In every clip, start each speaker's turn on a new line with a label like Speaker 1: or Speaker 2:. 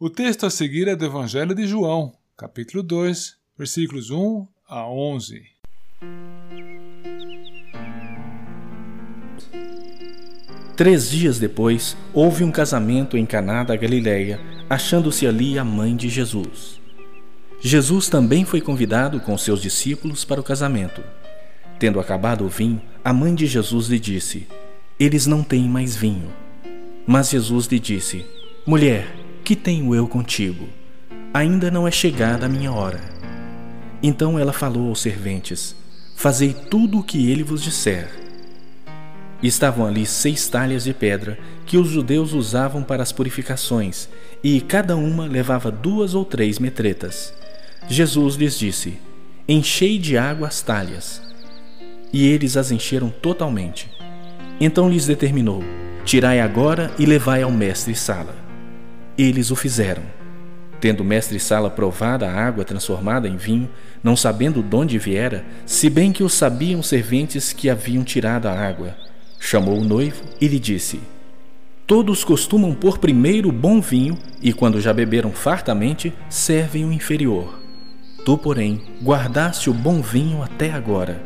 Speaker 1: O texto a seguir é do Evangelho de João, capítulo 2, versículos 1 a 11.
Speaker 2: Três dias depois, houve um casamento em Caná da Galileia, achando-se ali a mãe de Jesus. Jesus também foi convidado com seus discípulos para o casamento. Tendo acabado o vinho, a mãe de Jesus lhe disse: Eles não têm mais vinho. Mas Jesus lhe disse: Mulher, que tenho eu contigo? Ainda não é chegada a minha hora. Então ela falou aos serventes: Fazei tudo o que ele vos disser. Estavam ali seis talhas de pedra que os judeus usavam para as purificações, e cada uma levava duas ou três metretas. Jesus lhes disse: Enchei de água as talhas. E eles as encheram totalmente. Então lhes determinou: Tirai agora e levai ao mestre Sala. Eles o fizeram. Tendo mestre Sala provado a água transformada em vinho, não sabendo de onde viera, se bem que o sabiam serventes que haviam tirado a água, chamou o noivo e lhe disse: Todos costumam pôr primeiro o bom vinho e, quando já beberam fartamente, servem o inferior. Tu, porém, guardaste o bom vinho até agora.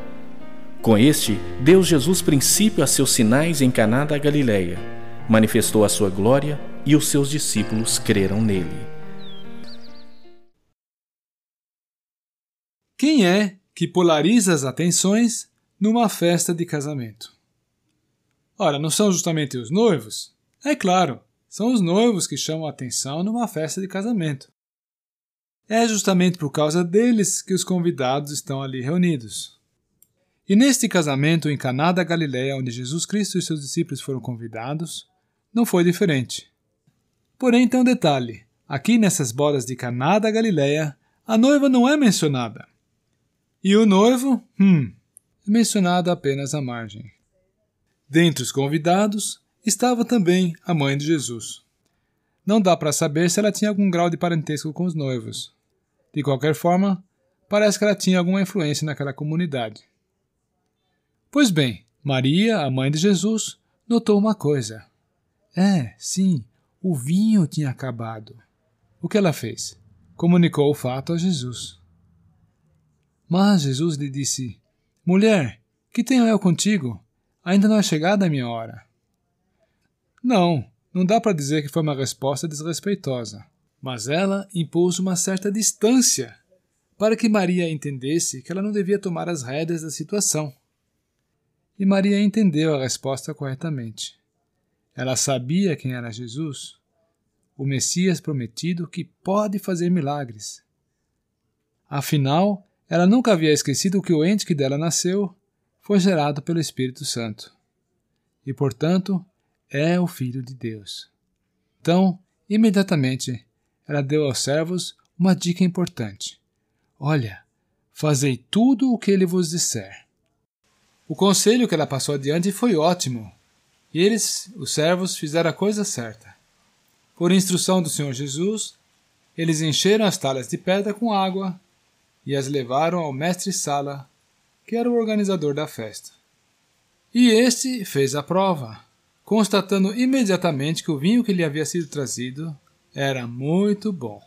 Speaker 2: Com este, deu Jesus princípio a seus sinais em Caná da Galileia. Manifestou a sua glória e os seus discípulos creram nele.
Speaker 1: Quem é que polariza as atenções numa festa de casamento? Ora, não são justamente os noivos? É claro, são os noivos que chamam a atenção numa festa de casamento. É justamente por causa deles que os convidados estão ali reunidos. E neste casamento em Caná da Galiléia, onde Jesus Cristo e seus discípulos foram convidados, não foi diferente. Porém, tem um detalhe: aqui nessas bodas de Caná da Galileia, a noiva não é mencionada. E o noivo, hum, é mencionado apenas à margem. Dentre os convidados estava também a mãe de Jesus. Não dá para saber se ela tinha algum grau de parentesco com os noivos. De qualquer forma, parece que ela tinha alguma influência naquela comunidade. Pois bem, Maria, a mãe de Jesus, notou uma coisa. É, sim, o vinho tinha acabado. O que ela fez? Comunicou o fato a Jesus. Mas Jesus lhe disse: Mulher, que tenho eu contigo? Ainda não é chegada a minha hora. Não, não dá para dizer que foi uma resposta desrespeitosa, mas ela impôs uma certa distância para que Maria entendesse que ela não devia tomar as rédeas da situação. E Maria entendeu a resposta corretamente. Ela sabia quem era Jesus, o Messias prometido que pode fazer milagres. Afinal, ela nunca havia esquecido que o ente que dela nasceu foi gerado pelo Espírito Santo e, portanto, é o Filho de Deus. Então, imediatamente, ela deu aos servos uma dica importante: Olha, fazei tudo o que ele vos disser. O conselho que ela passou adiante foi ótimo e eles, os servos, fizeram a coisa certa. Por instrução do Senhor Jesus, eles encheram as talhas de pedra com água e as levaram ao mestre Sala, que era o organizador da festa. E este fez a prova, constatando imediatamente que o vinho que lhe havia sido trazido era muito bom.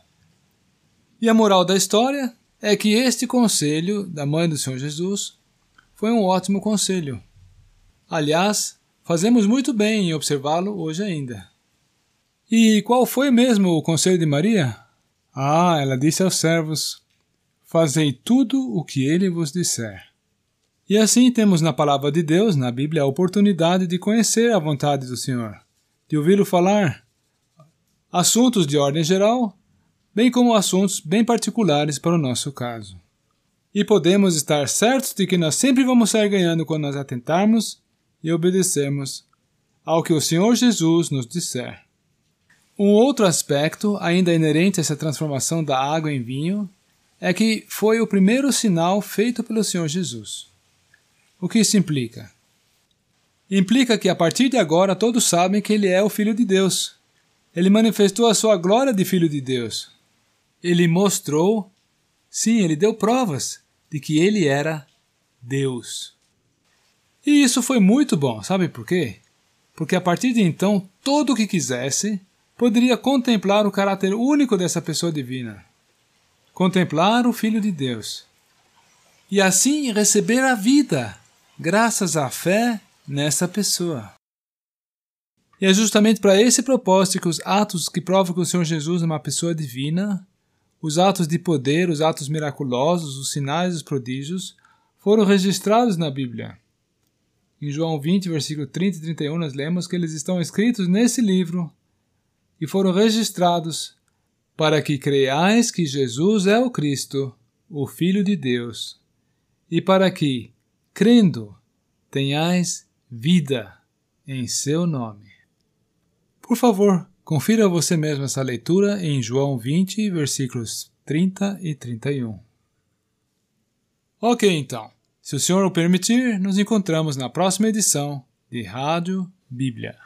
Speaker 1: E a moral da história é que este conselho da mãe do Senhor Jesus foi um ótimo conselho. Aliás, Fazemos muito bem em observá-lo hoje ainda. E qual foi mesmo o conselho de Maria? Ah, ela disse aos servos: Fazei tudo o que ele vos disser. E assim temos na palavra de Deus, na Bíblia, a oportunidade de conhecer a vontade do Senhor, de ouvi-lo falar assuntos de ordem geral, bem como assuntos bem particulares para o nosso caso. E podemos estar certos de que nós sempre vamos sair ganhando quando nós atentarmos e obedecermos ao que o Senhor Jesus nos disser. Um outro aspecto, ainda inerente a essa transformação da água em vinho, é que foi o primeiro sinal feito pelo Senhor Jesus. O que isso implica? Implica que a partir de agora todos sabem que ele é o Filho de Deus. Ele manifestou a sua glória de Filho de Deus. Ele mostrou, sim, ele deu provas de que ele era Deus. E isso foi muito bom, sabe por quê? Porque a partir de então, todo o que quisesse poderia contemplar o caráter único dessa pessoa divina, contemplar o Filho de Deus, e assim receber a vida, graças à fé nessa pessoa. E é justamente para esse propósito que os atos que provam que o Senhor Jesus é uma pessoa divina, os atos de poder, os atos miraculosos, os sinais, os prodígios, foram registrados na Bíblia. Em João 20, versículo 30 e 31, nós lemos que eles estão escritos nesse livro e foram registrados para que creiais que Jesus é o Cristo, o Filho de Deus, e para que, crendo, tenhais vida em seu nome. Por favor, confira você mesmo essa leitura em João 20, versículos 30 e 31. Ok, então. Se o Senhor o permitir, nos encontramos na próxima edição de Rádio Bíblia.